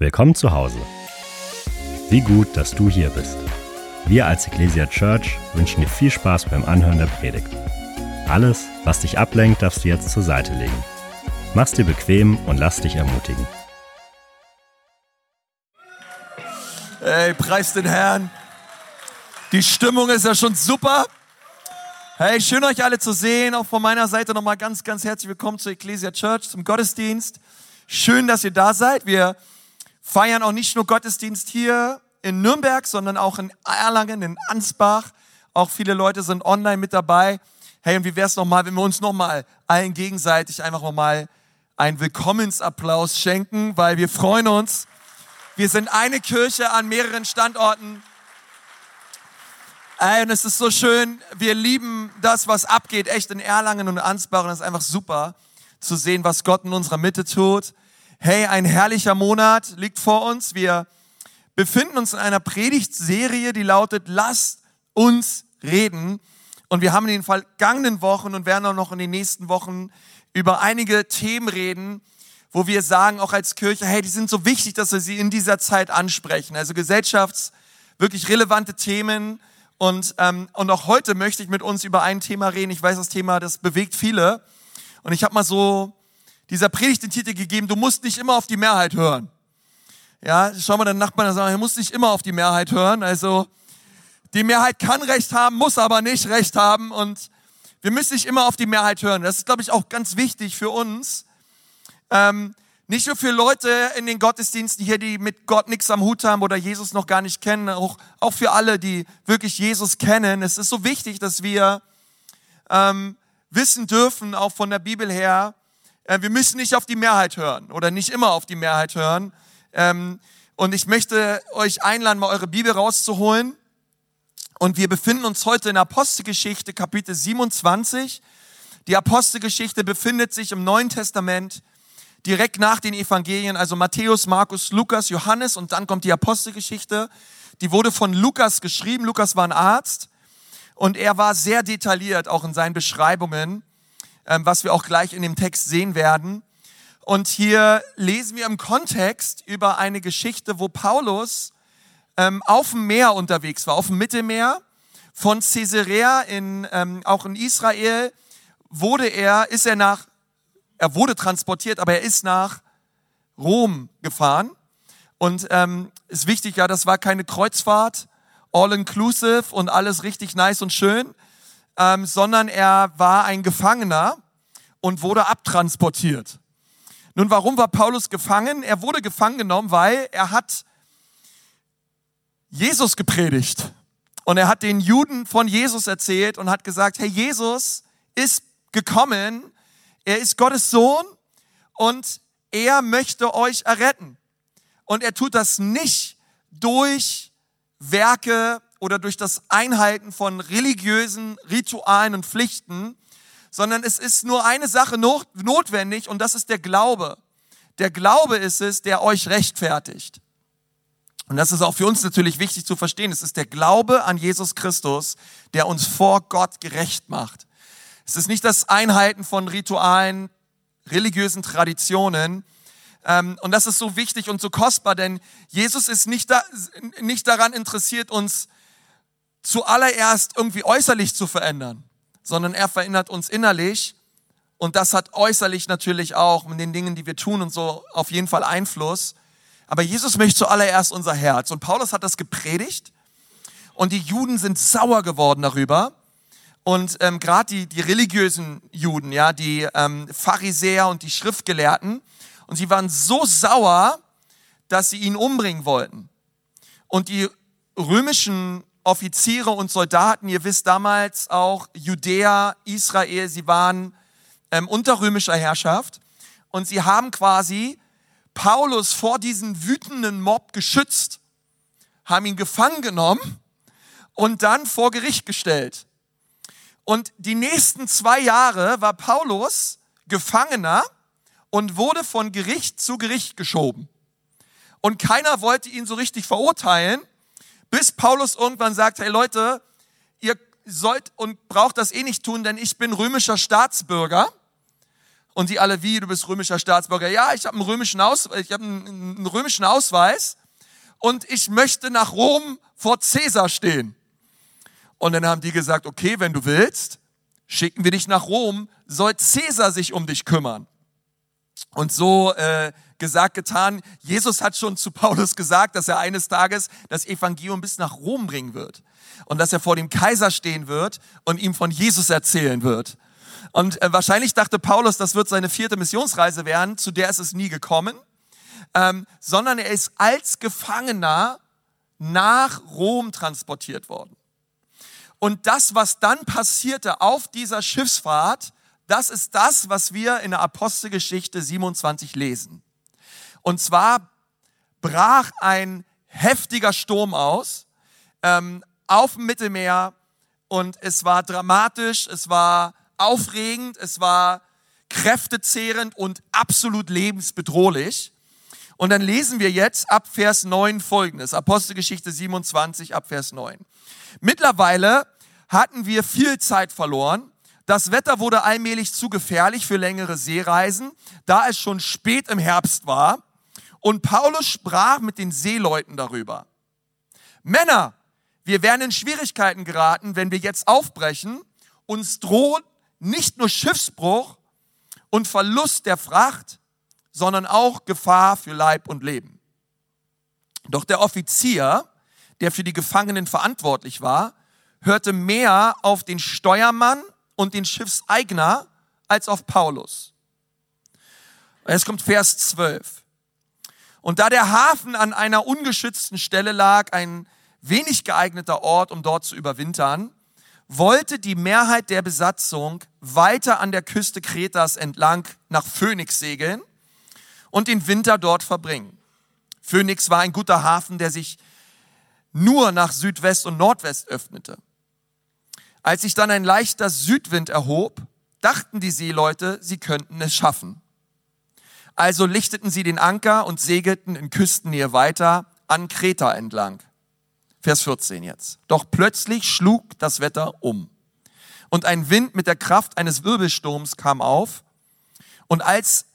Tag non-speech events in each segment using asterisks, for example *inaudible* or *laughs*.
Willkommen zu Hause. Wie gut, dass du hier bist. Wir als Ecclesia Church wünschen dir viel Spaß beim Anhören der Predigt. Alles, was dich ablenkt, darfst du jetzt zur Seite legen. Mach's dir bequem und lass dich ermutigen. Hey, preis den Herrn. Die Stimmung ist ja schon super. Hey, schön euch alle zu sehen. Auch von meiner Seite nochmal ganz, ganz herzlich willkommen zur Ecclesia Church, zum Gottesdienst. Schön, dass ihr da seid. Wir feiern auch nicht nur Gottesdienst hier in Nürnberg, sondern auch in Erlangen, in Ansbach. Auch viele Leute sind online mit dabei. Hey, und wie wäre es nochmal, wenn wir uns nochmal allen gegenseitig einfach nochmal einen Willkommensapplaus schenken, weil wir freuen uns. Wir sind eine Kirche an mehreren Standorten. Ey, und es ist so schön. Wir lieben das, was abgeht, echt in Erlangen und Ansbach. Und es ist einfach super zu sehen, was Gott in unserer Mitte tut. Hey, ein herrlicher Monat liegt vor uns. Wir befinden uns in einer Predigtserie, die lautet Lasst uns reden. Und wir haben in den vergangenen Wochen und werden auch noch in den nächsten Wochen über einige Themen reden, wo wir sagen, auch als Kirche, hey, die sind so wichtig, dass wir sie in dieser Zeit ansprechen. Also gesellschafts wirklich relevante Themen. Und, ähm, und auch heute möchte ich mit uns über ein Thema reden. Ich weiß, das Thema, das bewegt viele. Und ich habe mal so dieser Predigt den Titel gegeben, du musst nicht immer auf die Mehrheit hören. Ja, schau mal den Nachbarn und sagen, du musst nicht immer auf die Mehrheit hören. Also, die Mehrheit kann Recht haben, muss aber nicht Recht haben und wir müssen nicht immer auf die Mehrheit hören. Das ist, glaube ich, auch ganz wichtig für uns. Ähm, nicht nur für Leute in den Gottesdiensten hier, die mit Gott nichts am Hut haben oder Jesus noch gar nicht kennen, auch, auch für alle, die wirklich Jesus kennen. Es ist so wichtig, dass wir ähm, wissen dürfen, auch von der Bibel her, wir müssen nicht auf die Mehrheit hören oder nicht immer auf die Mehrheit hören. Ähm, und ich möchte euch einladen, mal eure Bibel rauszuholen. Und wir befinden uns heute in Apostelgeschichte, Kapitel 27. Die Apostelgeschichte befindet sich im Neuen Testament direkt nach den Evangelien, also Matthäus, Markus, Lukas, Johannes und dann kommt die Apostelgeschichte. Die wurde von Lukas geschrieben. Lukas war ein Arzt und er war sehr detailliert auch in seinen Beschreibungen was wir auch gleich in dem Text sehen werden. Und hier lesen wir im Kontext über eine Geschichte, wo Paulus ähm, auf dem Meer unterwegs war, auf dem Mittelmeer. Von Caesarea in, ähm, auch in Israel wurde er, ist er nach, er wurde transportiert, aber er ist nach Rom gefahren. Und ähm, ist wichtig, ja, das war keine Kreuzfahrt, all inclusive und alles richtig nice und schön, ähm, sondern er war ein Gefangener und wurde abtransportiert. Nun, warum war Paulus gefangen? Er wurde gefangen genommen, weil er hat Jesus gepredigt. Und er hat den Juden von Jesus erzählt und hat gesagt, hey, Jesus ist gekommen, er ist Gottes Sohn und er möchte euch erretten. Und er tut das nicht durch Werke oder durch das Einhalten von religiösen Ritualen und Pflichten, sondern es ist nur eine Sache notwendig und das ist der Glaube. Der Glaube ist es, der euch rechtfertigt. Und das ist auch für uns natürlich wichtig zu verstehen. Es ist der Glaube an Jesus Christus, der uns vor Gott gerecht macht. Es ist nicht das Einhalten von Ritualen, religiösen Traditionen. Ähm, und das ist so wichtig und so kostbar, denn Jesus ist nicht, da, nicht daran interessiert, uns zuallererst irgendwie äußerlich zu verändern, sondern er verändert uns innerlich. Und das hat äußerlich natürlich auch mit den Dingen, die wir tun und so auf jeden Fall Einfluss. Aber Jesus möchte zuallererst unser Herz. Und Paulus hat das gepredigt. Und die Juden sind sauer geworden darüber. Und ähm, gerade die, die religiösen Juden, ja, die ähm, Pharisäer und die Schriftgelehrten. Und sie waren so sauer, dass sie ihn umbringen wollten. Und die römischen Offiziere und Soldaten, ihr wisst damals auch Judäa, Israel, sie waren ähm, unter römischer Herrschaft und sie haben quasi Paulus vor diesem wütenden Mob geschützt, haben ihn gefangen genommen und dann vor Gericht gestellt. Und die nächsten zwei Jahre war Paulus Gefangener und wurde von Gericht zu Gericht geschoben. Und keiner wollte ihn so richtig verurteilen, bis Paulus irgendwann sagt, hey Leute, ihr sollt und braucht das eh nicht tun, denn ich bin römischer Staatsbürger Und die alle, wie, du bist römischer Staatsbürger. Ja, ich habe einen römischen Ausweis, ich habe einen, römischen Ausweis und ich möchte nach Rom vor Cäsar stehen. Und dann haben die gesagt, okay, wenn du willst, schicken wir dich nach Rom, soll Cäsar sich um dich kümmern. Und so äh, gesagt, getan, Jesus hat schon zu Paulus gesagt, dass er eines Tages das Evangelium bis nach Rom bringen wird. Und dass er vor dem Kaiser stehen wird und ihm von Jesus erzählen wird. Und äh, wahrscheinlich dachte Paulus, das wird seine vierte Missionsreise werden, zu der ist es nie gekommen, ähm, sondern er ist als Gefangener nach Rom transportiert worden. Und das, was dann passierte auf dieser Schiffsfahrt, das ist das, was wir in der Apostelgeschichte 27 lesen. Und zwar brach ein heftiger Sturm aus ähm, auf dem Mittelmeer und es war dramatisch, es war aufregend, es war kräftezehrend und absolut lebensbedrohlich. Und dann lesen wir jetzt ab Vers 9 folgendes, Apostelgeschichte 27 ab Vers 9. Mittlerweile hatten wir viel Zeit verloren. Das Wetter wurde allmählich zu gefährlich für längere Seereisen, da es schon spät im Herbst war. Und Paulus sprach mit den Seeleuten darüber. Männer, wir werden in Schwierigkeiten geraten, wenn wir jetzt aufbrechen. Uns droht nicht nur Schiffsbruch und Verlust der Fracht, sondern auch Gefahr für Leib und Leben. Doch der Offizier, der für die Gefangenen verantwortlich war, hörte mehr auf den Steuermann und den Schiffseigner als auf Paulus. Jetzt kommt Vers 12. Und da der Hafen an einer ungeschützten Stelle lag, ein wenig geeigneter Ort, um dort zu überwintern, wollte die Mehrheit der Besatzung weiter an der Küste Kretas entlang nach Phoenix segeln und den Winter dort verbringen. Phoenix war ein guter Hafen, der sich nur nach Südwest und Nordwest öffnete. Als sich dann ein leichter Südwind erhob, dachten die Seeleute, sie könnten es schaffen. Also lichteten sie den Anker und segelten in Küstennähe weiter an Kreta entlang. Vers 14 jetzt. Doch plötzlich schlug das Wetter um. Und ein Wind mit der Kraft eines Wirbelsturms kam auf. Und als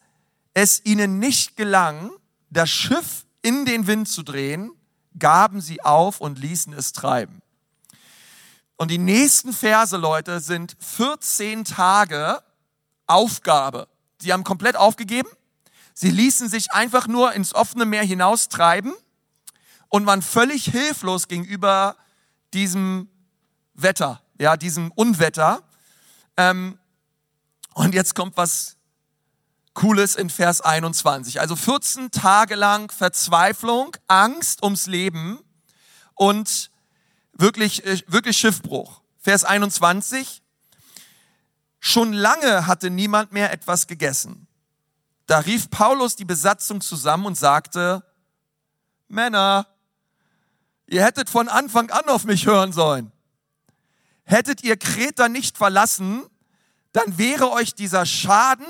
es ihnen nicht gelang, das Schiff in den Wind zu drehen, gaben sie auf und ließen es treiben. Und die nächsten Verse, Leute, sind 14 Tage Aufgabe. Sie haben komplett aufgegeben. Sie ließen sich einfach nur ins offene Meer hinaustreiben und waren völlig hilflos gegenüber diesem Wetter, ja, diesem Unwetter. Ähm, und jetzt kommt was Cooles in Vers 21. Also 14 Tage lang Verzweiflung, Angst ums Leben und wirklich, äh, wirklich Schiffbruch. Vers 21. Schon lange hatte niemand mehr etwas gegessen. Da rief Paulus die Besatzung zusammen und sagte, Männer, Ihr hättet von Anfang an auf mich hören sollen. Hättet ihr Kreta nicht verlassen, dann wäre euch dieser Schaden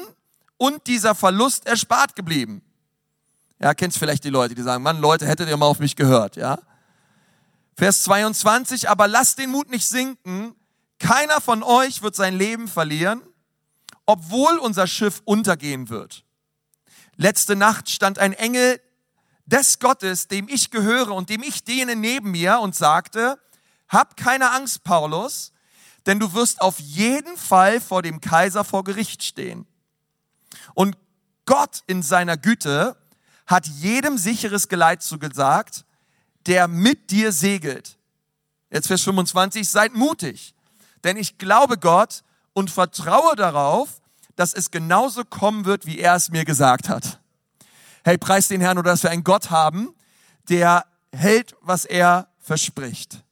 und dieser Verlust erspart geblieben. Ja, kennst vielleicht die Leute, die sagen, Mann, Leute, hättet ihr mal auf mich gehört, ja? Vers 22, aber lasst den Mut nicht sinken. Keiner von euch wird sein Leben verlieren, obwohl unser Schiff untergehen wird. Letzte Nacht stand ein Engel des Gottes, dem ich gehöre und dem ich diene neben mir und sagte, hab keine Angst, Paulus, denn du wirst auf jeden Fall vor dem Kaiser vor Gericht stehen. Und Gott in seiner Güte hat jedem sicheres Geleit zugesagt, der mit dir segelt. Jetzt Vers 25, seid mutig, denn ich glaube Gott und vertraue darauf, dass es genauso kommen wird, wie er es mir gesagt hat. Hey, preis den Herrn oder dass wir einen Gott haben, der hält, was er verspricht.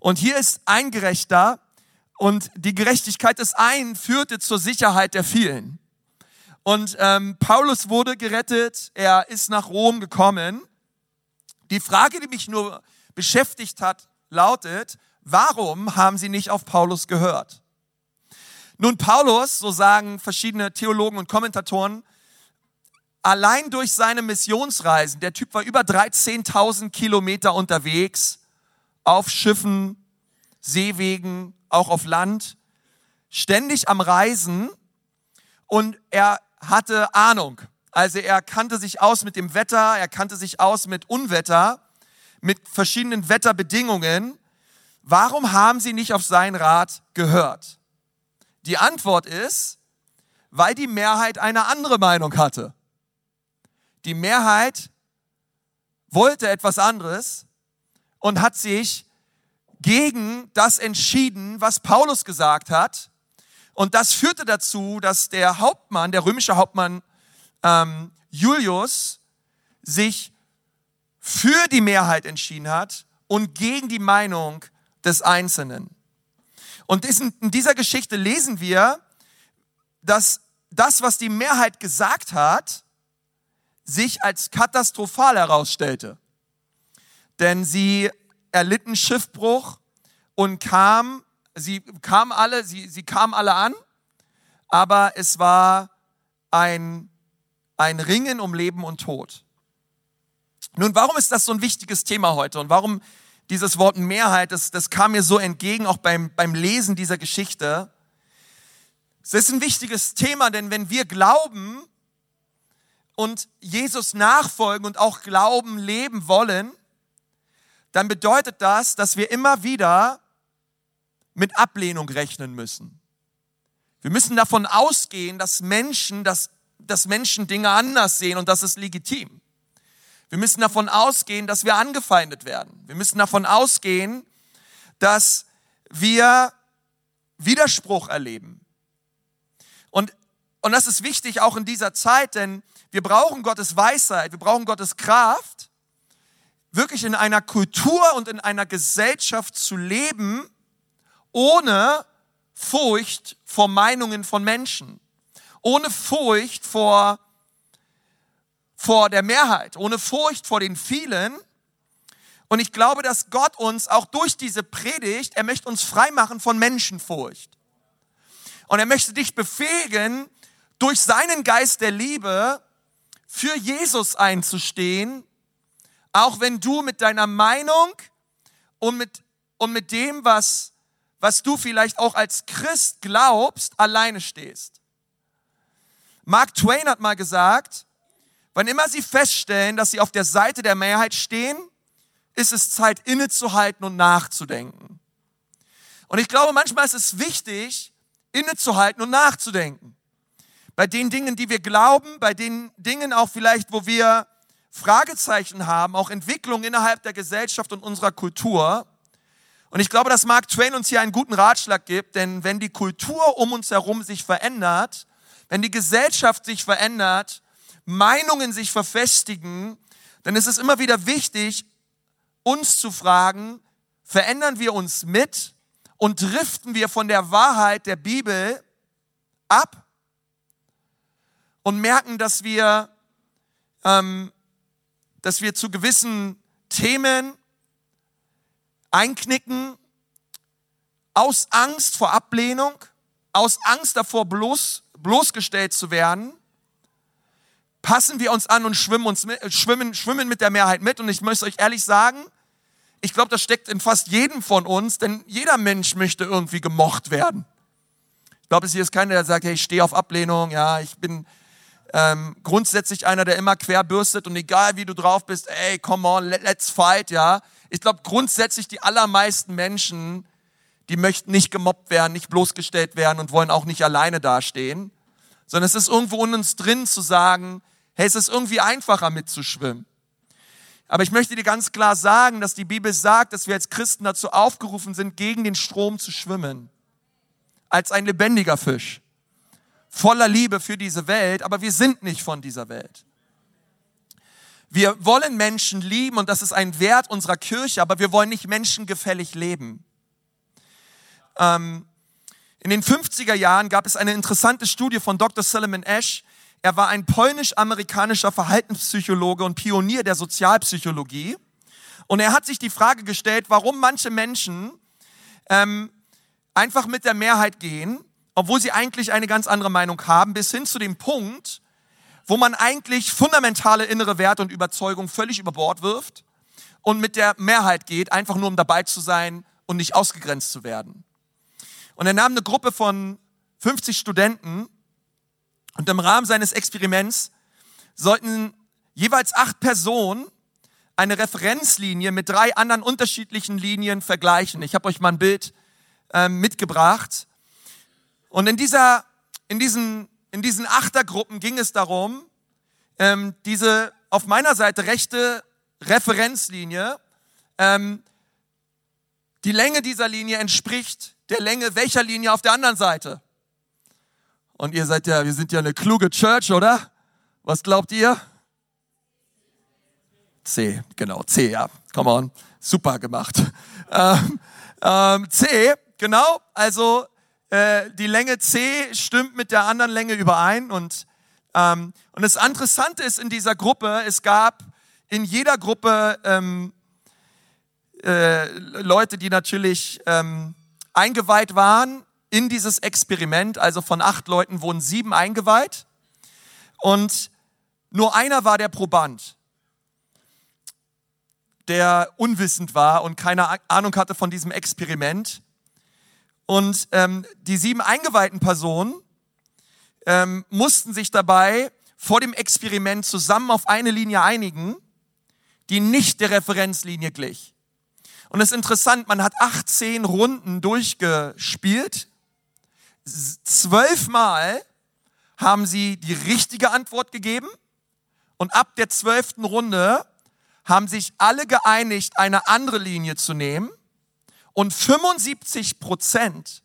Und hier ist ein Gerechter und die Gerechtigkeit des einen führte zur Sicherheit der vielen. Und ähm, Paulus wurde gerettet, er ist nach Rom gekommen. Die Frage, die mich nur beschäftigt hat, lautet, warum haben sie nicht auf Paulus gehört? Nun, Paulus, so sagen verschiedene Theologen und Kommentatoren, allein durch seine Missionsreisen, der Typ war über 13.000 Kilometer unterwegs, auf Schiffen, Seewegen, auch auf Land, ständig am Reisen. Und er hatte Ahnung. Also er kannte sich aus mit dem Wetter, er kannte sich aus mit Unwetter, mit verschiedenen Wetterbedingungen. Warum haben sie nicht auf seinen Rat gehört? Die Antwort ist, weil die Mehrheit eine andere Meinung hatte. Die Mehrheit wollte etwas anderes und hat sich gegen das entschieden, was Paulus gesagt hat. Und das führte dazu, dass der Hauptmann, der römische Hauptmann ähm, Julius, sich für die Mehrheit entschieden hat und gegen die Meinung des Einzelnen. Und in dieser Geschichte lesen wir, dass das, was die Mehrheit gesagt hat, sich als katastrophal herausstellte. Denn sie erlitten Schiffbruch und kam, sie kamen alle, sie, sie kamen alle an, aber es war ein, ein Ringen um Leben und Tod. Nun, warum ist das so ein wichtiges Thema heute und warum dieses Wort Mehrheit, das, das kam mir so entgegen, auch beim, beim Lesen dieser Geschichte. Es ist ein wichtiges Thema, denn wenn wir glauben und Jesus nachfolgen und auch Glauben leben wollen, dann bedeutet das, dass wir immer wieder mit Ablehnung rechnen müssen. Wir müssen davon ausgehen, dass Menschen, dass, dass Menschen Dinge anders sehen und das ist legitim. Wir müssen davon ausgehen, dass wir angefeindet werden. Wir müssen davon ausgehen, dass wir Widerspruch erleben. Und, und das ist wichtig auch in dieser Zeit, denn wir brauchen Gottes Weisheit, wir brauchen Gottes Kraft, wirklich in einer Kultur und in einer Gesellschaft zu leben, ohne Furcht vor Meinungen von Menschen, ohne Furcht vor vor der Mehrheit, ohne Furcht vor den vielen. Und ich glaube, dass Gott uns auch durch diese Predigt, er möchte uns freimachen von Menschenfurcht. Und er möchte dich befähigen, durch seinen Geist der Liebe für Jesus einzustehen, auch wenn du mit deiner Meinung und mit, und mit dem, was, was du vielleicht auch als Christ glaubst, alleine stehst. Mark Twain hat mal gesagt, Wann immer sie feststellen, dass sie auf der Seite der Mehrheit stehen, ist es Zeit innezuhalten und nachzudenken. Und ich glaube, manchmal ist es wichtig, innezuhalten und nachzudenken. Bei den Dingen, die wir glauben, bei den Dingen auch vielleicht, wo wir Fragezeichen haben, auch Entwicklung innerhalb der Gesellschaft und unserer Kultur. Und ich glaube, dass Mark Twain uns hier einen guten Ratschlag gibt, denn wenn die Kultur um uns herum sich verändert, wenn die Gesellschaft sich verändert, Meinungen sich verfestigen, dann ist es immer wieder wichtig, uns zu fragen, verändern wir uns mit und driften wir von der Wahrheit der Bibel ab und merken, dass wir, ähm, dass wir zu gewissen Themen einknicken aus Angst vor Ablehnung, aus Angst davor bloß, bloßgestellt zu werden passen wir uns an und schwimmen, uns mit, schwimmen, schwimmen mit der Mehrheit mit. Und ich möchte euch ehrlich sagen, ich glaube, das steckt in fast jedem von uns, denn jeder Mensch möchte irgendwie gemocht werden. Ich glaube, es hier ist keiner, der sagt, hey, ich stehe auf Ablehnung, ja, ich bin ähm, grundsätzlich einer, der immer quer bürstet und egal wie du drauf bist, ey, come on, let's fight, ja. Ich glaube, grundsätzlich die allermeisten Menschen, die möchten nicht gemobbt werden, nicht bloßgestellt werden und wollen auch nicht alleine dastehen, sondern es ist irgendwo in uns drin zu sagen, Hey, es ist irgendwie einfacher mitzuschwimmen. Aber ich möchte dir ganz klar sagen, dass die Bibel sagt, dass wir als Christen dazu aufgerufen sind, gegen den Strom zu schwimmen. Als ein lebendiger Fisch. Voller Liebe für diese Welt, aber wir sind nicht von dieser Welt. Wir wollen Menschen lieben und das ist ein Wert unserer Kirche, aber wir wollen nicht menschengefällig leben. Ähm, in den 50er Jahren gab es eine interessante Studie von Dr. Solomon Ash, er war ein polnisch-amerikanischer Verhaltenspsychologe und Pionier der Sozialpsychologie. Und er hat sich die Frage gestellt, warum manche Menschen ähm, einfach mit der Mehrheit gehen, obwohl sie eigentlich eine ganz andere Meinung haben, bis hin zu dem Punkt, wo man eigentlich fundamentale innere Werte und Überzeugungen völlig über Bord wirft und mit der Mehrheit geht, einfach nur um dabei zu sein und nicht ausgegrenzt zu werden. Und er nahm eine Gruppe von 50 Studenten Und im Rahmen seines Experiments sollten jeweils acht Personen eine Referenzlinie mit drei anderen unterschiedlichen Linien vergleichen. Ich habe euch mal ein Bild äh, mitgebracht. Und in, dieser, in, diesen, in diesen Achtergruppen ging es darum, ähm, diese auf meiner Seite rechte Referenzlinie, ähm, die Länge dieser Linie entspricht der Länge welcher Linie auf der anderen Seite. Und ihr seid ja, wir sind ja eine kluge Church, oder? Was glaubt ihr? C, genau, C, ja. Come on. Super gemacht. *laughs* Ähm, ähm, C, genau, also äh, die Länge C stimmt mit der anderen Länge überein. Und, ähm, und das Interessante ist in dieser Gruppe, es gab in jeder Gruppe ähm, äh, Leute, die natürlich ähm, eingeweiht waren in dieses Experiment. Also von acht Leuten wurden sieben eingeweiht. Und nur einer war der Proband der unwissend war und keine Ahnung hatte von diesem Experiment. Und ähm, die sieben eingeweihten Personen ähm, mussten sich dabei vor dem Experiment zusammen auf eine Linie einigen, die nicht der Referenzlinie glich. Und es ist interessant, man hat 18 Runden durchgespielt. Zwölfmal haben sie die richtige Antwort gegeben. Und ab der zwölften Runde haben sich alle geeinigt, eine andere Linie zu nehmen. Und 75 Prozent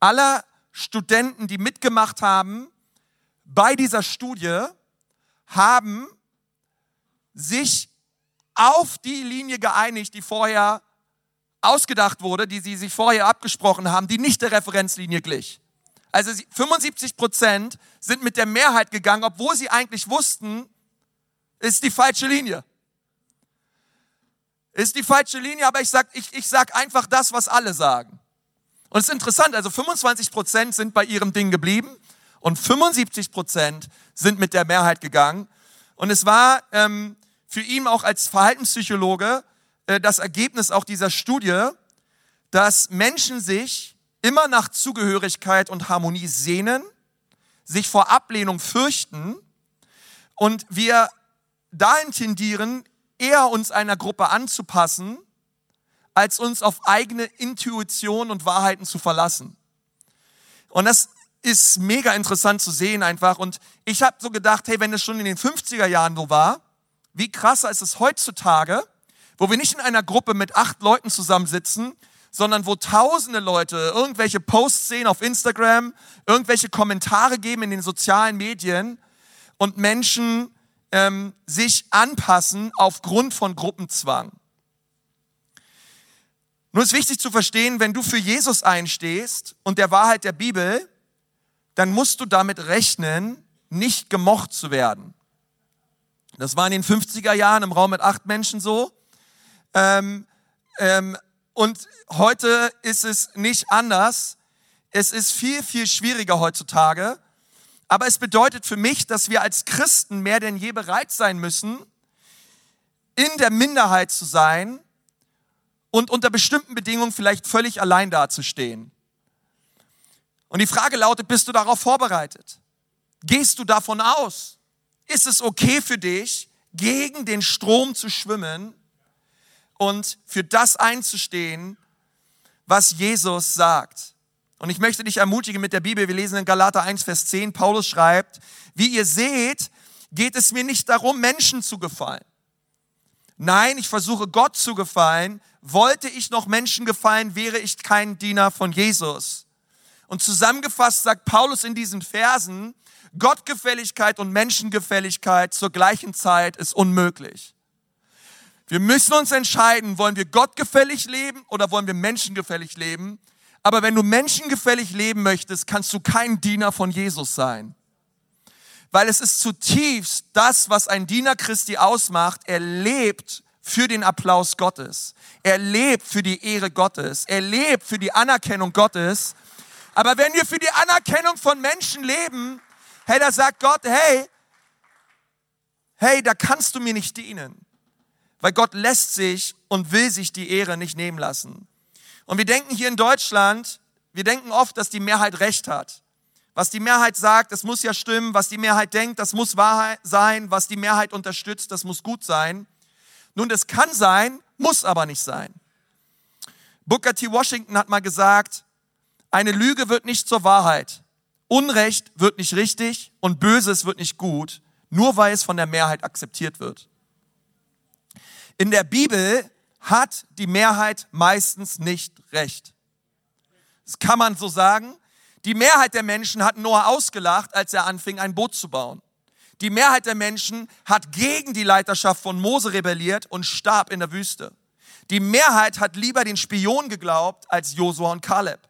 aller Studenten, die mitgemacht haben bei dieser Studie, haben sich auf die Linie geeinigt, die vorher ausgedacht wurde, die sie sich vorher abgesprochen haben, die nicht der Referenzlinie glich. Also 75 Prozent sind mit der Mehrheit gegangen, obwohl sie eigentlich wussten, ist die falsche Linie. Ist die falsche Linie, aber ich sag, ich, ich sag einfach das, was alle sagen. Und es ist interessant, also 25 Prozent sind bei ihrem Ding geblieben und 75 Prozent sind mit der Mehrheit gegangen. Und es war ähm, für ihn auch als Verhaltenspsychologe das Ergebnis auch dieser Studie, dass Menschen sich immer nach Zugehörigkeit und Harmonie sehnen, sich vor Ablehnung fürchten und wir dahin tendieren, eher uns einer Gruppe anzupassen, als uns auf eigene Intuition und Wahrheiten zu verlassen. Und das ist mega interessant zu sehen einfach. Und ich habe so gedacht, hey, wenn es schon in den 50er Jahren so war, wie krasser ist es heutzutage, wo wir nicht in einer Gruppe mit acht Leuten zusammensitzen, sondern wo tausende Leute irgendwelche Posts sehen auf Instagram, irgendwelche Kommentare geben in den sozialen Medien und Menschen ähm, sich anpassen aufgrund von Gruppenzwang. Nur ist wichtig zu verstehen, wenn du für Jesus einstehst und der Wahrheit der Bibel, dann musst du damit rechnen, nicht gemocht zu werden. Das war in den 50er Jahren im Raum mit acht Menschen so. Ähm, ähm, und heute ist es nicht anders. Es ist viel, viel schwieriger heutzutage, aber es bedeutet für mich, dass wir als Christen mehr denn je bereit sein müssen, in der Minderheit zu sein und unter bestimmten Bedingungen vielleicht völlig allein dazustehen. Und die Frage lautet, bist du darauf vorbereitet? Gehst du davon aus? Ist es okay für dich, gegen den Strom zu schwimmen und für das einzustehen, was Jesus sagt? Und ich möchte dich ermutigen mit der Bibel. Wir lesen in Galater 1, Vers 10. Paulus schreibt, wie ihr seht, geht es mir nicht darum, Menschen zu gefallen. Nein, ich versuche Gott zu gefallen. Wollte ich noch Menschen gefallen, wäre ich kein Diener von Jesus. Und zusammengefasst sagt Paulus in diesen Versen, Gottgefälligkeit und Menschengefälligkeit zur gleichen Zeit ist unmöglich. Wir müssen uns entscheiden, wollen wir gottgefällig leben oder wollen wir menschengefällig leben? Aber wenn du menschengefällig leben möchtest, kannst du kein Diener von Jesus sein. Weil es ist zutiefst das, was ein Diener Christi ausmacht. Er lebt für den Applaus Gottes. Er lebt für die Ehre Gottes. Er lebt für die Anerkennung Gottes. Aber wenn wir für die Anerkennung von Menschen leben, hey, da sagt Gott, hey, hey, da kannst du mir nicht dienen. Weil Gott lässt sich und will sich die Ehre nicht nehmen lassen. Und wir denken hier in Deutschland, wir denken oft, dass die Mehrheit Recht hat. Was die Mehrheit sagt, das muss ja stimmen. Was die Mehrheit denkt, das muss wahr sein. Was die Mehrheit unterstützt, das muss gut sein. Nun, das kann sein, muss aber nicht sein. Booker T. Washington hat mal gesagt, eine Lüge wird nicht zur Wahrheit. Unrecht wird nicht richtig und Böses wird nicht gut, nur weil es von der Mehrheit akzeptiert wird. In der Bibel hat die Mehrheit meistens nicht recht. Das kann man so sagen. Die Mehrheit der Menschen hat Noah ausgelacht, als er anfing, ein Boot zu bauen. Die Mehrheit der Menschen hat gegen die Leiterschaft von Mose rebelliert und starb in der Wüste. Die Mehrheit hat lieber den Spion geglaubt als Josua und Kaleb.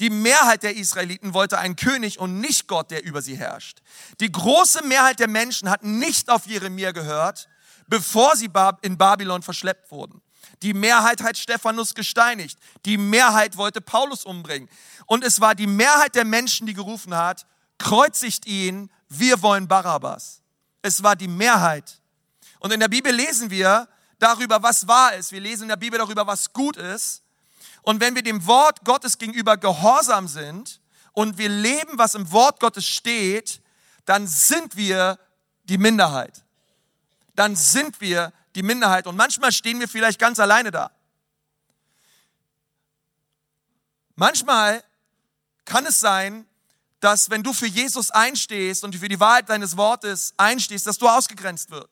Die Mehrheit der Israeliten wollte einen König und nicht Gott, der über sie herrscht. Die große Mehrheit der Menschen hat nicht auf Jeremia gehört, bevor sie in Babylon verschleppt wurden. Die Mehrheit hat Stephanus gesteinigt. Die Mehrheit wollte Paulus umbringen. Und es war die Mehrheit der Menschen, die gerufen hat, kreuzigt ihn, wir wollen Barabbas. Es war die Mehrheit. Und in der Bibel lesen wir, darüber, was wahr ist. Wir lesen in der Bibel darüber, was gut ist. Und wenn wir dem Wort Gottes gegenüber gehorsam sind und wir leben, was im Wort Gottes steht, dann sind wir die Minderheit. Dann sind wir die Minderheit. Und manchmal stehen wir vielleicht ganz alleine da. Manchmal kann es sein, dass wenn du für Jesus einstehst und für die Wahrheit deines Wortes einstehst, dass du ausgegrenzt wirst.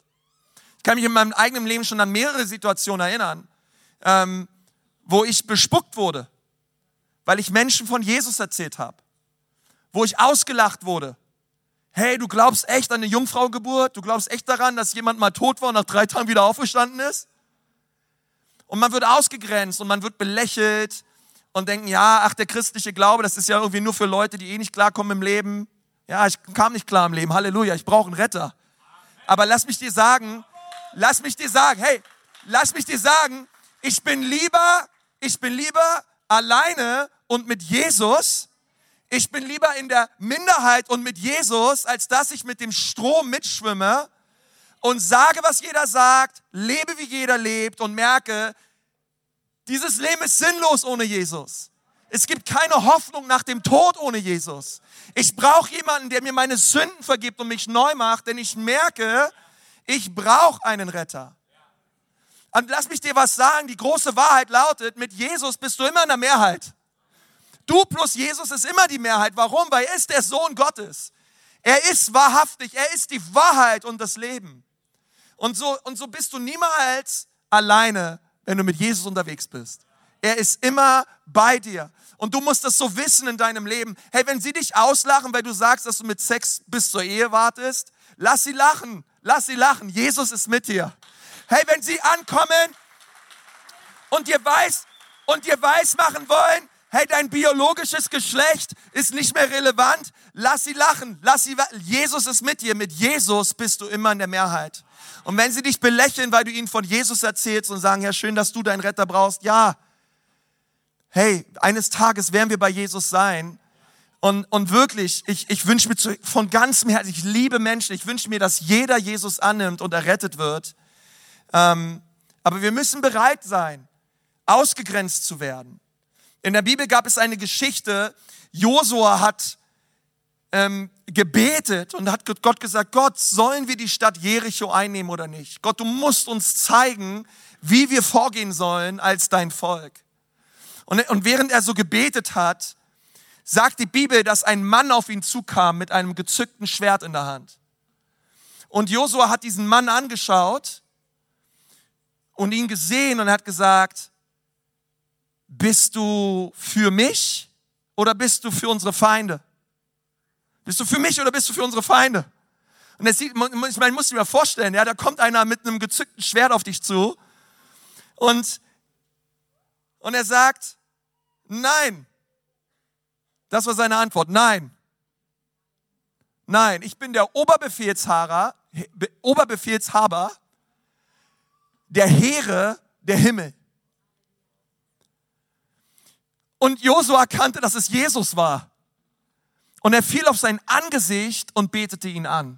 Ich kann mich in meinem eigenen Leben schon an mehrere Situationen erinnern, ähm, wo ich bespuckt wurde, weil ich Menschen von Jesus erzählt habe, wo ich ausgelacht wurde. Hey, du glaubst echt an eine Jungfraugeburt? Du glaubst echt daran, dass jemand mal tot war und nach drei Tagen wieder auferstanden ist? Und man wird ausgegrenzt und man wird belächelt und denken, ja, ach, der christliche Glaube, das ist ja irgendwie nur für Leute, die eh nicht klarkommen im Leben. Ja, ich kam nicht klar im Leben. Halleluja, ich brauche einen Retter. Aber lass mich dir sagen, lass mich dir sagen, hey, lass mich dir sagen, ich bin lieber, ich bin lieber alleine und mit Jesus. Ich bin lieber in der Minderheit und mit Jesus, als dass ich mit dem Strom mitschwimme und sage, was jeder sagt, lebe, wie jeder lebt und merke, dieses Leben ist sinnlos ohne Jesus. Es gibt keine Hoffnung nach dem Tod ohne Jesus. Ich brauche jemanden, der mir meine Sünden vergibt und mich neu macht, denn ich merke, ich brauche einen Retter. Und lass mich dir was sagen, die große Wahrheit lautet, mit Jesus bist du immer in der Mehrheit. Du plus Jesus ist immer die Mehrheit. Warum? Weil er ist der Sohn Gottes. Er ist wahrhaftig, er ist die Wahrheit und das Leben. Und so, und so bist du niemals alleine, wenn du mit Jesus unterwegs bist. Er ist immer bei dir. Und du musst das so wissen in deinem Leben. Hey, wenn sie dich auslachen, weil du sagst, dass du mit Sex bis zur Ehe wartest, lass sie lachen. Lass sie lachen. Jesus ist mit dir. Hey, wenn sie ankommen und dir weiß und dir weiß machen wollen, hey, dein biologisches Geschlecht ist nicht mehr relevant, lass sie lachen. Lass sie Jesus ist mit dir. Mit Jesus bist du immer in der Mehrheit. Und wenn sie dich belächeln, weil du ihnen von Jesus erzählst und sagen, ja, schön, dass du deinen Retter brauchst, ja. Hey, eines Tages werden wir bei Jesus sein und, und wirklich, ich, ich wünsche mir zu, von ganzem Herzen, ich liebe Menschen, ich wünsche mir, dass jeder Jesus annimmt und errettet wird. Ähm, aber wir müssen bereit sein, ausgegrenzt zu werden. In der Bibel gab es eine Geschichte, Josua hat ähm, gebetet und hat Gott gesagt, Gott, sollen wir die Stadt Jericho einnehmen oder nicht? Gott, du musst uns zeigen, wie wir vorgehen sollen als dein Volk. Und, und während er so gebetet hat, sagt die Bibel, dass ein Mann auf ihn zukam mit einem gezückten Schwert in der Hand. Und Josua hat diesen Mann angeschaut und ihn gesehen und hat gesagt, bist du für mich oder bist du für unsere Feinde? Bist du für mich oder bist du für unsere Feinde? Und er sieht, man muss sich mal vorstellen, ja, da kommt einer mit einem gezückten Schwert auf dich zu und, und er sagt, nein, das war seine Antwort. Nein. Nein, ich bin der Oberbefehlshaber, Oberbefehlshaber der Heere der Himmel. Und Josua kannte, dass es Jesus war. Und er fiel auf sein Angesicht und betete ihn an.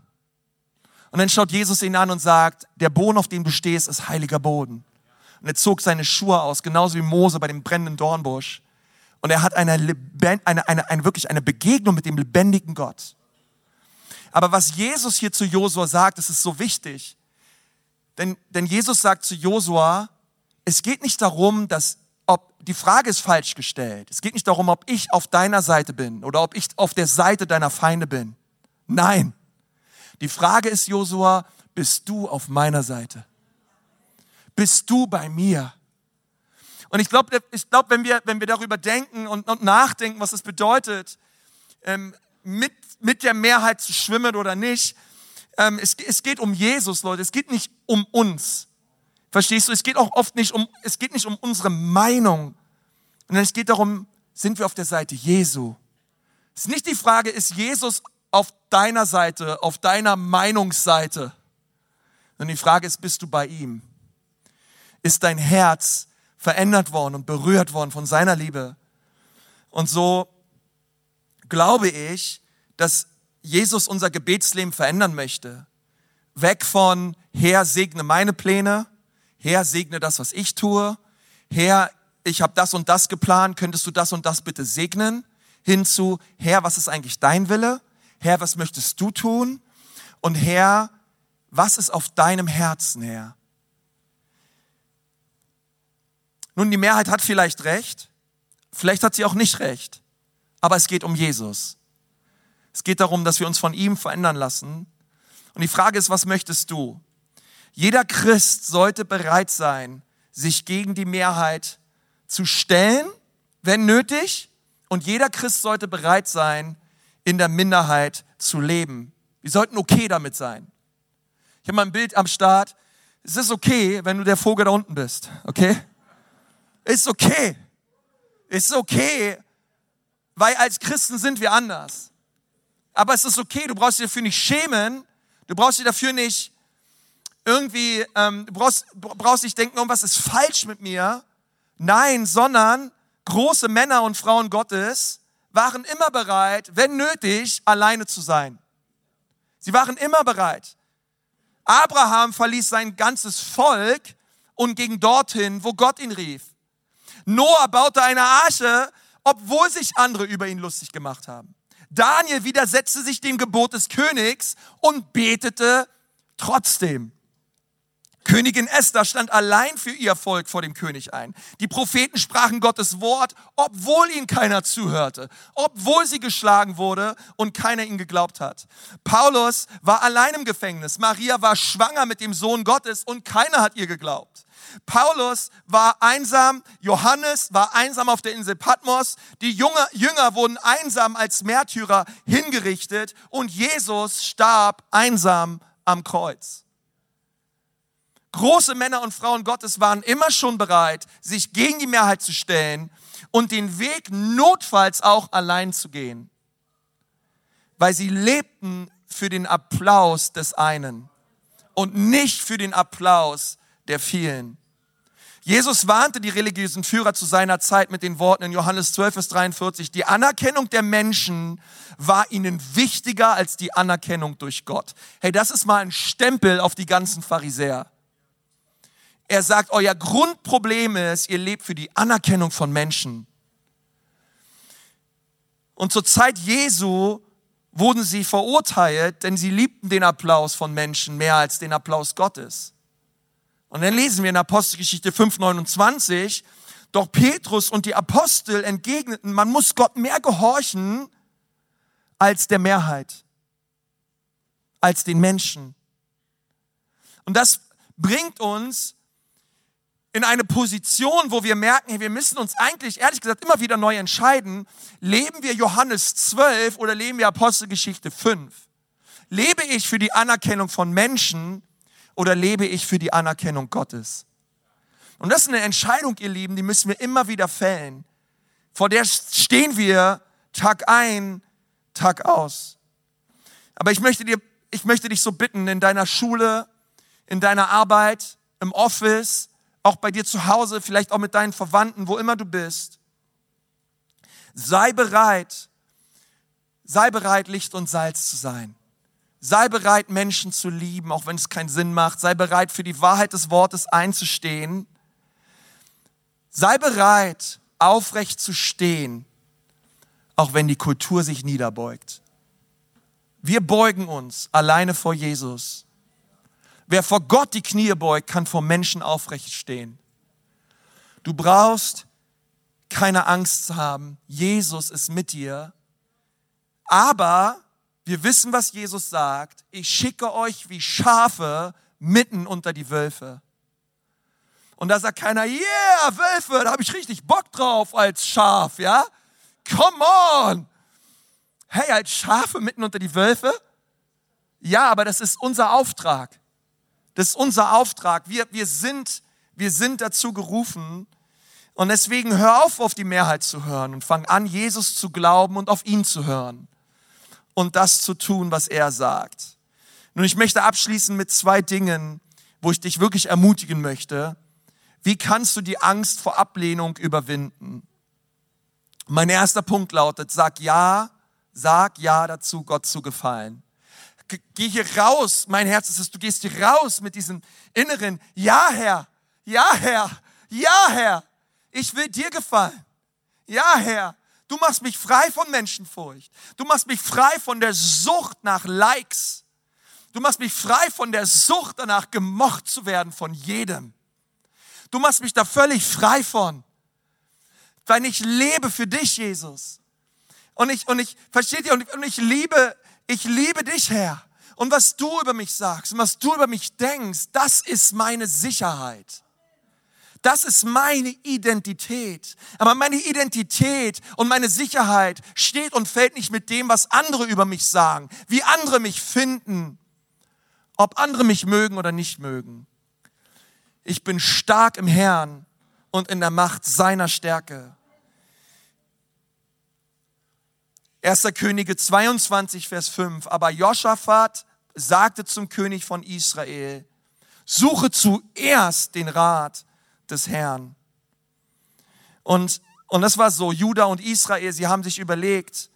Und dann schaut Jesus ihn an und sagt, der Boden, auf dem du stehst, ist heiliger Boden. Und er zog seine Schuhe aus, genauso wie Mose bei dem brennenden Dornbusch Und er hat eine, eine, eine, eine, wirklich eine Begegnung mit dem lebendigen Gott. Aber was Jesus hier zu Josua sagt, das ist so wichtig. Denn, denn Jesus sagt zu Josua, es geht nicht darum, dass ob die Frage ist falsch gestellt. Es geht nicht darum, ob ich auf deiner Seite bin oder ob ich auf der Seite deiner Feinde bin. Nein. Die Frage ist, Josua, bist du auf meiner Seite? Bist du bei mir? Und ich glaube, ich glaub, wenn, wir, wenn wir darüber denken und, und nachdenken, was es bedeutet, ähm, mit, mit der Mehrheit zu schwimmen oder nicht, ähm, es, es geht um Jesus, Leute. Es geht nicht um uns. Verstehst du? Es geht auch oft nicht um, es geht nicht um unsere Meinung, sondern es geht darum, sind wir auf der Seite Jesu? Es ist nicht die Frage, ist Jesus auf deiner Seite, auf deiner Meinungsseite? Sondern die Frage ist, bist du bei ihm? Ist dein Herz verändert worden und berührt worden von seiner Liebe? Und so glaube ich, dass Jesus unser Gebetsleben verändern möchte. Weg von, Herr, segne meine Pläne, Herr, segne das, was ich tue, Herr, ich habe das und das geplant, könntest du das und das bitte segnen, hinzu, Herr, was ist eigentlich dein Wille? Herr, was möchtest du tun? Und Herr, was ist auf deinem Herzen, Herr? Nun, die Mehrheit hat vielleicht recht, vielleicht hat sie auch nicht recht, aber es geht um Jesus. Es geht darum, dass wir uns von ihm verändern lassen. Und die Frage ist, was möchtest du? Jeder Christ sollte bereit sein, sich gegen die Mehrheit zu stellen, wenn nötig. Und jeder Christ sollte bereit sein, in der Minderheit zu leben. Wir sollten okay damit sein. Ich habe mal ein Bild am Start. Es ist okay, wenn du der Vogel da unten bist, okay? Ist okay. Ist okay, weil als Christen sind wir anders. Aber es ist okay, du brauchst dich dafür nicht schämen, du brauchst dich dafür nicht irgendwie, ähm, du brauchst, brauchst nicht denken, oh, was ist falsch mit mir. Nein, sondern große Männer und Frauen Gottes waren immer bereit, wenn nötig, alleine zu sein. Sie waren immer bereit. Abraham verließ sein ganzes Volk und ging dorthin, wo Gott ihn rief. Noah baute eine Arche, obwohl sich andere über ihn lustig gemacht haben. Daniel widersetzte sich dem Gebot des Königs und betete trotzdem. Königin Esther stand allein für ihr Volk vor dem König ein. Die Propheten sprachen Gottes Wort, obwohl ihnen keiner zuhörte, obwohl sie geschlagen wurde und keiner ihnen geglaubt hat. Paulus war allein im Gefängnis. Maria war schwanger mit dem Sohn Gottes und keiner hat ihr geglaubt. Paulus war einsam, Johannes war einsam auf der Insel Patmos, die Jünger, Jünger wurden einsam als Märtyrer hingerichtet und Jesus starb einsam am Kreuz. Große Männer und Frauen Gottes waren immer schon bereit, sich gegen die Mehrheit zu stellen und den Weg notfalls auch allein zu gehen, weil sie lebten für den Applaus des einen und nicht für den Applaus der vielen. Jesus warnte die religiösen Führer zu seiner Zeit mit den Worten in Johannes 12, Vers 43, die Anerkennung der Menschen war ihnen wichtiger als die Anerkennung durch Gott. Hey, das ist mal ein Stempel auf die ganzen Pharisäer. Er sagt, euer Grundproblem ist, ihr lebt für die Anerkennung von Menschen. Und zur Zeit Jesu wurden sie verurteilt, denn sie liebten den Applaus von Menschen mehr als den Applaus Gottes. Und dann lesen wir in Apostelgeschichte 5,29, doch Petrus und die Apostel entgegneten, man muss Gott mehr gehorchen als der Mehrheit, als den Menschen. Und das bringt uns in eine Position, wo wir merken, hey, wir müssen uns eigentlich, ehrlich gesagt, immer wieder neu entscheiden, leben wir Johannes 12 oder leben wir Apostelgeschichte 5? Lebe ich für die Anerkennung von Menschen oder lebe ich für die Anerkennung Gottes? Und das ist eine Entscheidung, ihr Lieben, die müssen wir immer wieder fällen. Vor der stehen wir Tag ein, Tag aus. Aber ich möchte dir, ich möchte dich so bitten, in deiner Schule, in deiner Arbeit, im Office, auch bei dir zu Hause, vielleicht auch mit deinen Verwandten, wo immer du bist. Sei bereit, sei bereit, Licht und Salz zu sein. Sei bereit, Menschen zu lieben, auch wenn es keinen Sinn macht. Sei bereit, für die Wahrheit des Wortes einzustehen. Sei bereit, aufrecht zu stehen, auch wenn die Kultur sich niederbeugt. Wir beugen uns alleine vor Jesus. Wer vor Gott die Knie beugt, kann vor Menschen aufrecht stehen. Du brauchst keine Angst zu haben. Jesus ist mit dir. Aber wir wissen, was Jesus sagt. Ich schicke euch wie Schafe mitten unter die Wölfe. Und da sagt keiner, yeah, Wölfe, da habe ich richtig Bock drauf als Schaf, ja? Come on! Hey, als Schafe mitten unter die Wölfe? Ja, aber das ist unser Auftrag. Das ist unser Auftrag. Wir, wir, sind, wir sind dazu gerufen. Und deswegen hör auf, auf die Mehrheit zu hören und fang an, Jesus zu glauben und auf ihn zu hören und das zu tun, was er sagt. Nun, ich möchte abschließen mit zwei Dingen, wo ich dich wirklich ermutigen möchte. Wie kannst du die Angst vor Ablehnung überwinden? Mein erster Punkt lautet, sag ja, sag ja dazu, Gott zu gefallen. Geh hier raus, mein Herz ist es, du gehst hier raus mit diesem inneren, ja Herr, ja Herr, ja Herr, ich will dir gefallen. Ja Herr, du machst mich frei von Menschenfurcht. Du machst mich frei von der Sucht nach Likes. Du machst mich frei von der Sucht danach, gemocht zu werden von jedem. Du machst mich da völlig frei von. Weil ich lebe für dich, Jesus. Und ich, und ich, versteht ihr, und ich, und ich liebe, ich liebe dich, Herr. Und was du über mich sagst und was du über mich denkst, das ist meine Sicherheit. Das ist meine Identität. Aber meine Identität und meine Sicherheit steht und fällt nicht mit dem, was andere über mich sagen, wie andere mich finden, ob andere mich mögen oder nicht mögen. Ich bin stark im Herrn und in der Macht seiner Stärke. 1. Könige 22, Vers 5. Aber Joschafat sagte zum König von Israel, suche zuerst den Rat des Herrn. Und, und das war so, Juda und Israel, sie haben sich überlegt,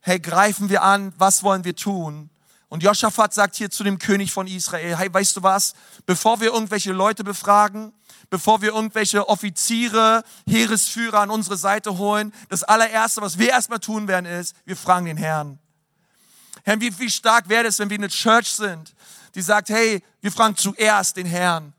hey, greifen wir an, was wollen wir tun? Und Joschafat sagt hier zu dem König von Israel, hey, weißt du was, bevor wir irgendwelche Leute befragen, bevor wir irgendwelche Offiziere, Heeresführer an unsere Seite holen, das allererste, was wir erstmal tun werden, ist, wir fragen den Herrn. Herr, wie, wie stark wäre es, wenn wir eine Church sind, die sagt, hey, wir fragen zuerst den Herrn.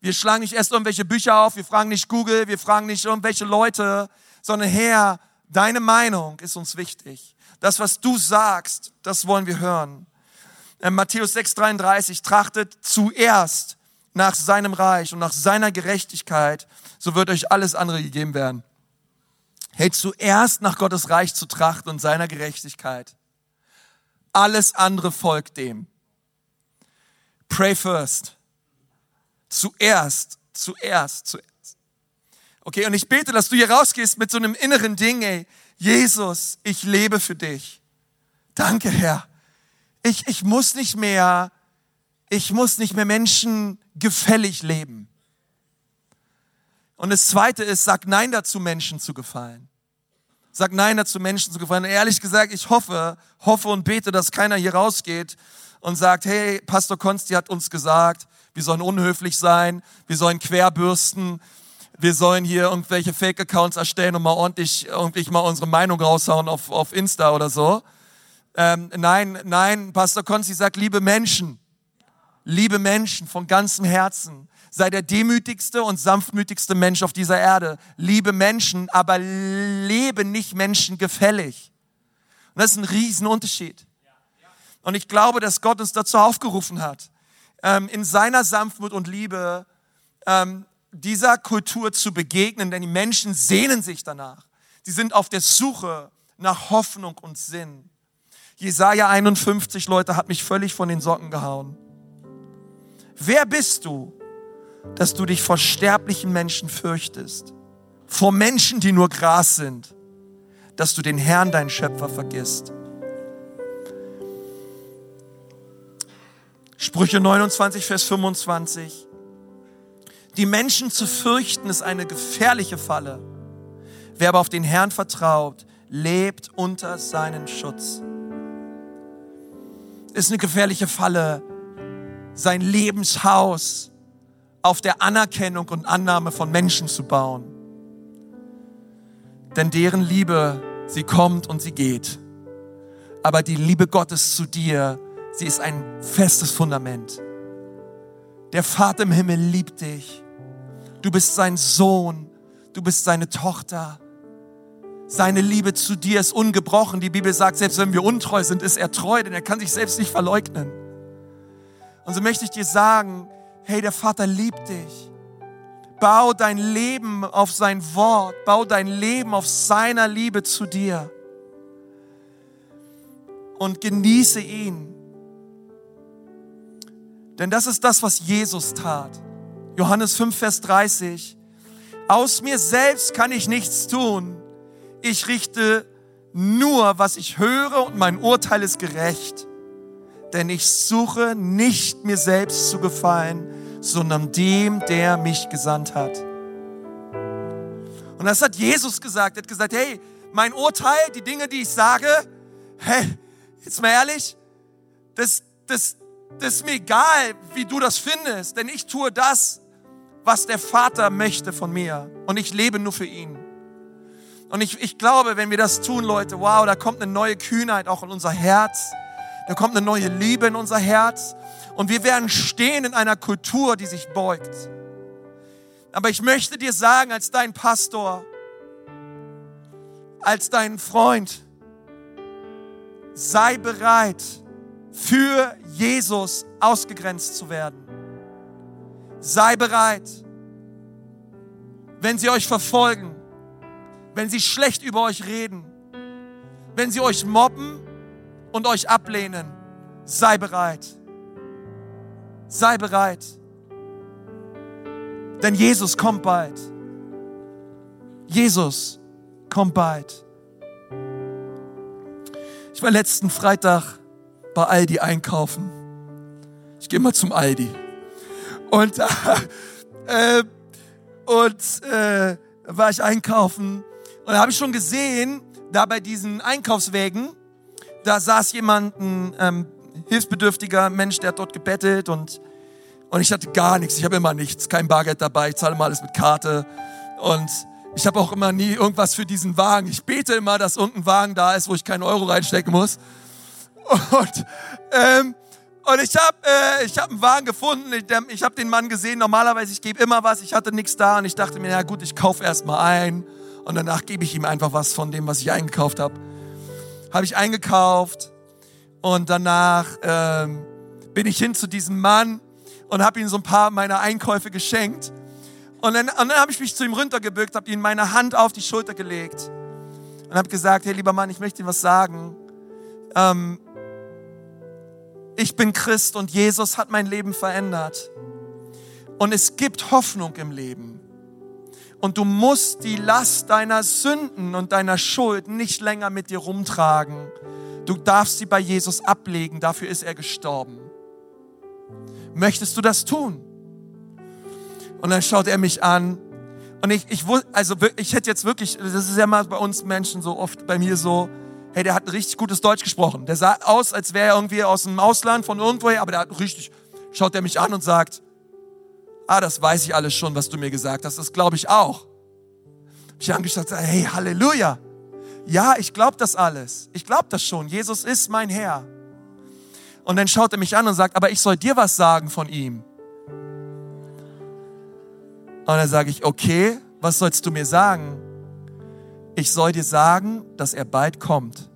Wir schlagen nicht erst irgendwelche Bücher auf, wir fragen nicht Google, wir fragen nicht irgendwelche Leute, sondern Herr, deine Meinung ist uns wichtig. Das, was du sagst, das wollen wir hören. In äh, Matthäus 6,33 trachtet zuerst nach seinem Reich und nach seiner Gerechtigkeit, so wird euch alles andere gegeben werden. Hey, zuerst nach Gottes Reich zu trachten und seiner Gerechtigkeit. Alles andere folgt dem. Pray first. Zuerst, zuerst, zuerst. Okay, und ich bete, dass du hier rausgehst mit so einem inneren Ding, ey. Jesus, ich lebe für dich. Danke, Herr. Ich, ich muss nicht mehr, ich muss nicht mehr Menschen gefällig leben. Und das zweite ist, sag Nein dazu, Menschen zu gefallen. Sag Nein dazu, Menschen zu gefallen. Und ehrlich gesagt, ich hoffe, hoffe und bete, dass keiner hier rausgeht und sagt, hey, Pastor Konsti hat uns gesagt, wir sollen unhöflich sein, wir sollen querbürsten, wir sollen hier irgendwelche Fake-Accounts erstellen und mal ordentlich irgendwie mal unsere Meinung raushauen auf, auf Insta oder so. Ähm, nein, nein, Pastor Konzi sagt, liebe Menschen, liebe Menschen von ganzem Herzen, sei der demütigste und sanftmütigste Mensch auf dieser Erde. Liebe Menschen, aber lebe nicht Menschen gefällig. Und das ist ein Riesenunterschied. Und ich glaube, dass Gott uns dazu aufgerufen hat, ähm, in seiner Sanftmut und Liebe ähm, dieser Kultur zu begegnen, denn die Menschen sehnen sich danach. Sie sind auf der Suche nach Hoffnung und Sinn. Jesaja 51, Leute, hat mich völlig von den Socken gehauen. Wer bist du, dass du dich vor sterblichen Menschen fürchtest? Vor Menschen, die nur Gras sind, dass du den Herrn, deinen Schöpfer, vergisst. Sprüche 29, Vers 25. Die Menschen zu fürchten ist eine gefährliche Falle. Wer aber auf den Herrn vertraut, lebt unter seinen Schutz. Ist eine gefährliche Falle, sein Lebenshaus auf der Anerkennung und Annahme von Menschen zu bauen. Denn deren Liebe, sie kommt und sie geht. Aber die Liebe Gottes zu dir, sie ist ein festes Fundament. Der Vater im Himmel liebt dich. Du bist sein Sohn. Du bist seine Tochter. Seine Liebe zu dir ist ungebrochen. Die Bibel sagt, selbst wenn wir untreu sind, ist er treu, denn er kann sich selbst nicht verleugnen. Und so möchte ich dir sagen, hey, der Vater liebt dich. Bau dein Leben auf sein Wort. Bau dein Leben auf seiner Liebe zu dir. Und genieße ihn. Denn das ist das, was Jesus tat. Johannes 5, Vers 30. Aus mir selbst kann ich nichts tun. Ich richte nur, was ich höre und mein Urteil ist gerecht. Denn ich suche nicht mir selbst zu gefallen, sondern dem, der mich gesandt hat. Und das hat Jesus gesagt. Er hat gesagt, hey, mein Urteil, die Dinge, die ich sage, hey, jetzt mal ehrlich, das, das, das ist mir egal, wie du das findest, denn ich tue das, was der Vater möchte von mir und ich lebe nur für ihn. Und ich, ich glaube, wenn wir das tun, Leute, wow, da kommt eine neue Kühnheit auch in unser Herz, da kommt eine neue Liebe in unser Herz und wir werden stehen in einer Kultur, die sich beugt. Aber ich möchte dir sagen, als dein Pastor, als dein Freund, sei bereit, für Jesus ausgegrenzt zu werden. Sei bereit, wenn sie euch verfolgen, wenn sie schlecht über euch reden, wenn sie euch mobben und euch ablehnen, sei bereit. Sei bereit. Denn Jesus kommt bald. Jesus kommt bald. Ich war letzten Freitag bei Aldi einkaufen. Ich gehe mal zum Aldi. Und, *laughs* äh, und äh, war ich einkaufen und da habe ich schon gesehen, da bei diesen Einkaufswägen, da saß jemand, ein ähm, hilfsbedürftiger Mensch, der hat dort gebettelt und, und ich hatte gar nichts. Ich habe immer nichts, kein Bargeld dabei, ich zahle immer alles mit Karte und ich habe auch immer nie irgendwas für diesen Wagen. Ich bete immer, dass irgendein Wagen da ist, wo ich keinen Euro reinstecken muss. Und, ähm, und ich habe äh, hab einen Wagen gefunden, ich, ich habe den Mann gesehen, normalerweise, ich gebe immer was, ich hatte nichts da und ich dachte mir, ja gut, ich kaufe erstmal ein und danach gebe ich ihm einfach was von dem, was ich eingekauft habe. Habe ich eingekauft und danach ähm, bin ich hin zu diesem Mann und habe ihm so ein paar meiner Einkäufe geschenkt. Und dann, und dann habe ich mich zu ihm runtergebückt, habe ihm meine Hand auf die Schulter gelegt und habe gesagt, hey lieber Mann, ich möchte dir was sagen. Ähm, ich bin Christ und Jesus hat mein Leben verändert. Und es gibt Hoffnung im Leben. Und du musst die Last deiner Sünden und deiner Schuld nicht länger mit dir rumtragen. Du darfst sie bei Jesus ablegen, dafür ist er gestorben. Möchtest du das tun? Und dann schaut er mich an und ich, ich, also ich hätte jetzt wirklich, das ist ja mal bei uns Menschen so oft, bei mir so, hey, der hat richtig gutes Deutsch gesprochen. Der sah aus, als wäre er irgendwie aus dem Ausland von irgendwoher, aber der hat richtig, schaut er mich an und sagt, ah, das weiß ich alles schon, was du mir gesagt hast, das glaube ich auch. Ich und gesagt, hey, Halleluja. Ja, ich glaube das alles. Ich glaube das schon. Jesus ist mein Herr. Und dann schaut er mich an und sagt, aber ich soll dir was sagen von ihm. Und dann sage ich, okay, was sollst du mir sagen? Ich soll dir sagen, dass er bald kommt.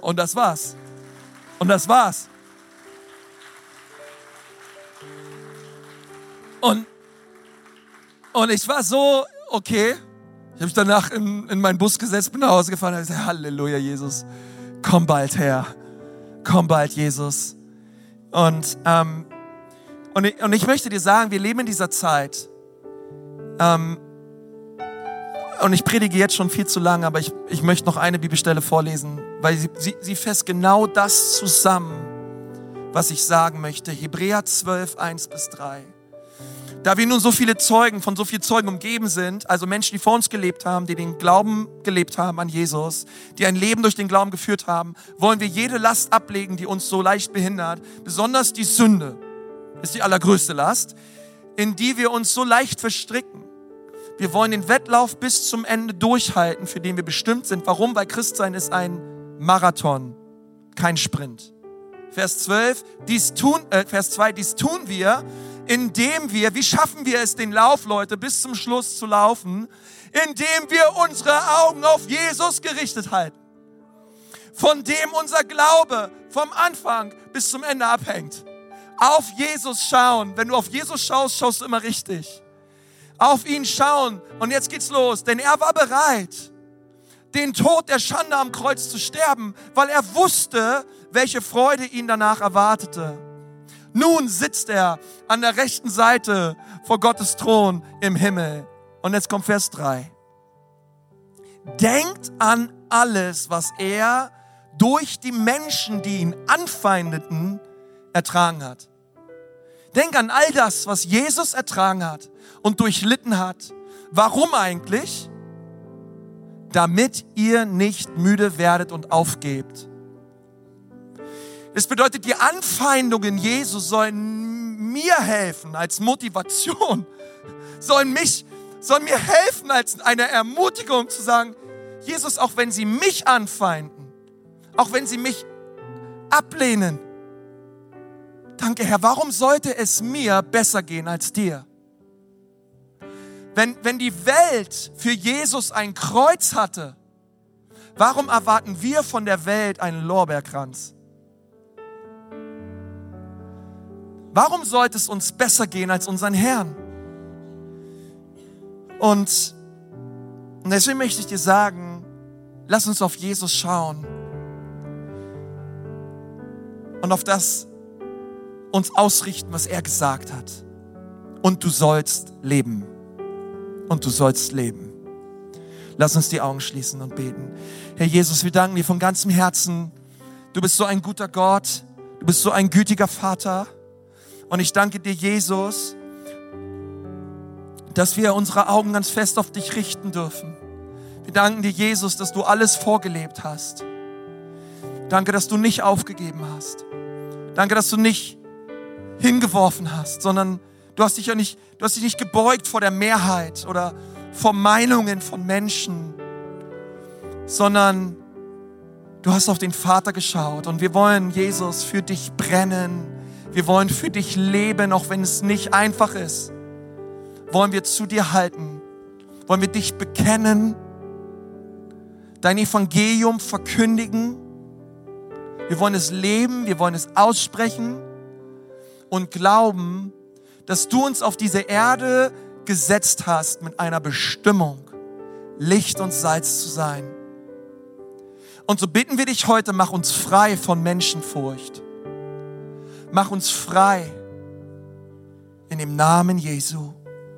Und das war's. Und das war's. Und, und ich war so, okay. Ich habe mich danach in, in meinen Bus gesetzt, bin nach Hause gefahren und gesagt, Halleluja, Jesus. Komm bald her. Komm bald, Jesus. Und, ähm, und, ich, und ich möchte dir sagen, wir leben in dieser Zeit. Ähm, und ich predige jetzt schon viel zu lange, aber ich, ich möchte noch eine Bibelstelle vorlesen, weil sie, sie, sie fasst genau das zusammen, was ich sagen möchte. Hebräer 12, 1 bis 3. Da wir nun so viele Zeugen, von so vielen Zeugen umgeben sind, also Menschen, die vor uns gelebt haben, die den Glauben gelebt haben an Jesus, die ein Leben durch den Glauben geführt haben, wollen wir jede Last ablegen, die uns so leicht behindert. Besonders die Sünde ist die allergrößte Last. in die wir uns so leicht verstricken. Wir wollen den Wettlauf bis zum Ende durchhalten, für den wir bestimmt sind. Warum? Weil Christsein ist ein Marathon, kein Sprint. Vers 12, dies tun, äh, Vers 2, dies tun wir, indem wir, wie schaffen wir es, den Lauf, Leute, bis zum Schluss zu laufen? Indem wir unsere Augen auf Jesus gerichtet halten. Von dem unser Glaube vom Anfang bis zum Ende abhängt. Auf Jesus schauen. Wenn du auf Jesus schaust, schaust du immer richtig. Auf ihn schauen. Und jetzt geht's los. Denn er war bereit, den Tod der Schande am Kreuz zu sterben, weil er wusste, welche Freude ihn danach erwartete. Nun sitzt er an der rechten Seite vor Gottes Thron im Himmel. Und jetzt kommt Vers 3. Denkt an alles, was er durch die Menschen, die ihn anfeindeten, ertragen hat. Denk an all das, was Jesus ertragen hat und durchlitten hat. Warum eigentlich? Damit ihr nicht müde werdet und aufgebt. Das bedeutet, die Anfeindungen Jesus sollen mir helfen als Motivation, sollen mich, sollen mir helfen als eine Ermutigung zu sagen, Jesus, auch wenn sie mich anfeinden, auch wenn sie mich ablehnen, danke Herr, warum sollte es mir besser gehen als dir? Wenn, wenn die Welt für Jesus ein Kreuz hatte, warum erwarten wir von der Welt einen Lorbeerkranz? Warum sollte es uns besser gehen als unseren Herrn? Und deswegen möchte ich dir sagen, lass uns auf Jesus schauen und auf das uns ausrichten, was er gesagt hat. Und du sollst leben. Und du sollst leben. Lass uns die Augen schließen und beten. Herr Jesus, wir danken dir von ganzem Herzen. Du bist so ein guter Gott. Du bist so ein gütiger Vater. Und ich danke dir, Jesus, dass wir unsere Augen ganz fest auf dich richten dürfen. Wir danken dir, Jesus, dass du alles vorgelebt hast. Danke, dass du nicht aufgegeben hast. Danke, dass du nicht hingeworfen hast, sondern du hast dich ja nicht, du hast dich nicht gebeugt vor der Mehrheit oder vor Meinungen von Menschen, sondern du hast auf den Vater geschaut und wir wollen, Jesus, für dich brennen wir wollen für dich leben, auch wenn es nicht einfach ist. Wollen wir zu dir halten? Wollen wir dich bekennen? Dein Evangelium verkündigen? Wir wollen es leben, wir wollen es aussprechen und glauben, dass du uns auf diese Erde gesetzt hast mit einer Bestimmung, Licht und Salz zu sein. Und so bitten wir dich heute, mach uns frei von Menschenfurcht. Mach uns frei. In dem Namen Jesu.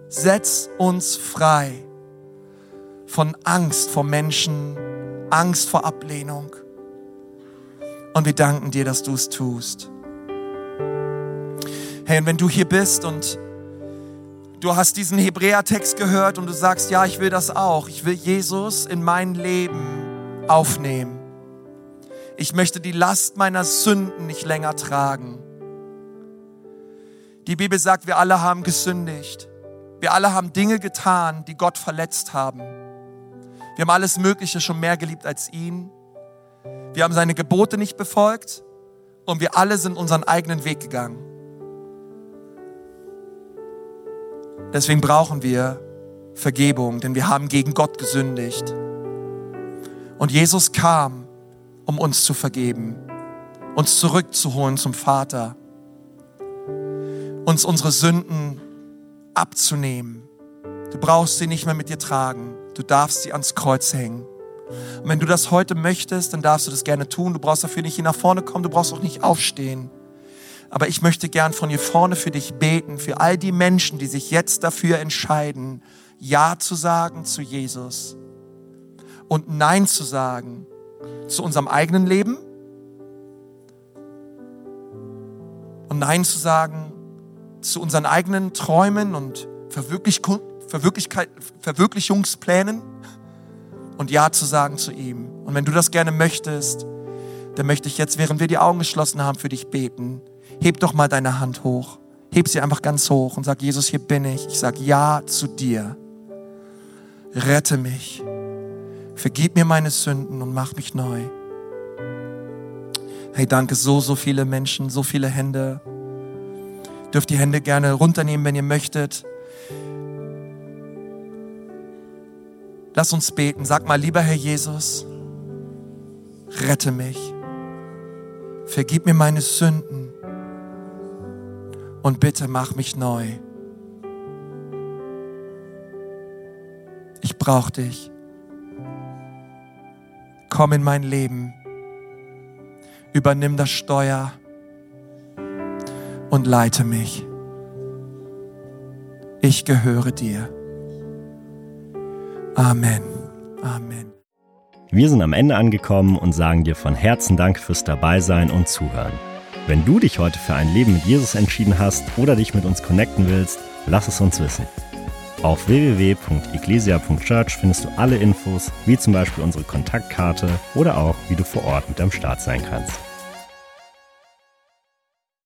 Setz uns frei von Angst vor Menschen, Angst vor Ablehnung. Und wir danken dir, dass du es tust. Hey, und wenn du hier bist und du hast diesen Hebräertext gehört und du sagst, ja, ich will das auch. Ich will Jesus in mein Leben aufnehmen. Ich möchte die Last meiner Sünden nicht länger tragen. Die Bibel sagt, wir alle haben gesündigt. Wir alle haben Dinge getan, die Gott verletzt haben. Wir haben alles Mögliche schon mehr geliebt als ihn. Wir haben seine Gebote nicht befolgt und wir alle sind unseren eigenen Weg gegangen. Deswegen brauchen wir Vergebung, denn wir haben gegen Gott gesündigt. Und Jesus kam, um uns zu vergeben, uns zurückzuholen zum Vater uns unsere Sünden abzunehmen. Du brauchst sie nicht mehr mit dir tragen. Du darfst sie ans Kreuz hängen. Und wenn du das heute möchtest, dann darfst du das gerne tun. Du brauchst dafür nicht hier nach vorne kommen, du brauchst auch nicht aufstehen. Aber ich möchte gern von hier vorne für dich beten, für all die Menschen, die sich jetzt dafür entscheiden, Ja zu sagen zu Jesus und Nein zu sagen zu unserem eigenen Leben und Nein zu sagen zu unseren eigenen Träumen und Verwirklich Verwirklichungsplänen und Ja zu sagen zu ihm. Und wenn du das gerne möchtest, dann möchte ich jetzt, während wir die Augen geschlossen haben, für dich beten. Heb doch mal deine Hand hoch. Heb sie einfach ganz hoch und sag, Jesus, hier bin ich. Ich sag Ja zu dir. Rette mich. Vergib mir meine Sünden und mach mich neu. Hey, danke, so, so viele Menschen, so viele Hände. Dürft die Hände gerne runternehmen, wenn ihr möchtet. Lass uns beten. Sag mal, lieber Herr Jesus, rette mich. Vergib mir meine Sünden und bitte mach mich neu. Ich brauche dich. Komm in mein Leben. Übernimm das Steuer und leite mich. Ich gehöre dir. Amen. Amen. Wir sind am Ende angekommen und sagen dir von Herzen Dank fürs Dabeisein und Zuhören. Wenn du dich heute für ein Leben mit Jesus entschieden hast oder dich mit uns connecten willst, lass es uns wissen. Auf www.ecclesia.church findest du alle Infos, wie zum Beispiel unsere Kontaktkarte oder auch, wie du vor Ort mit am Start sein kannst.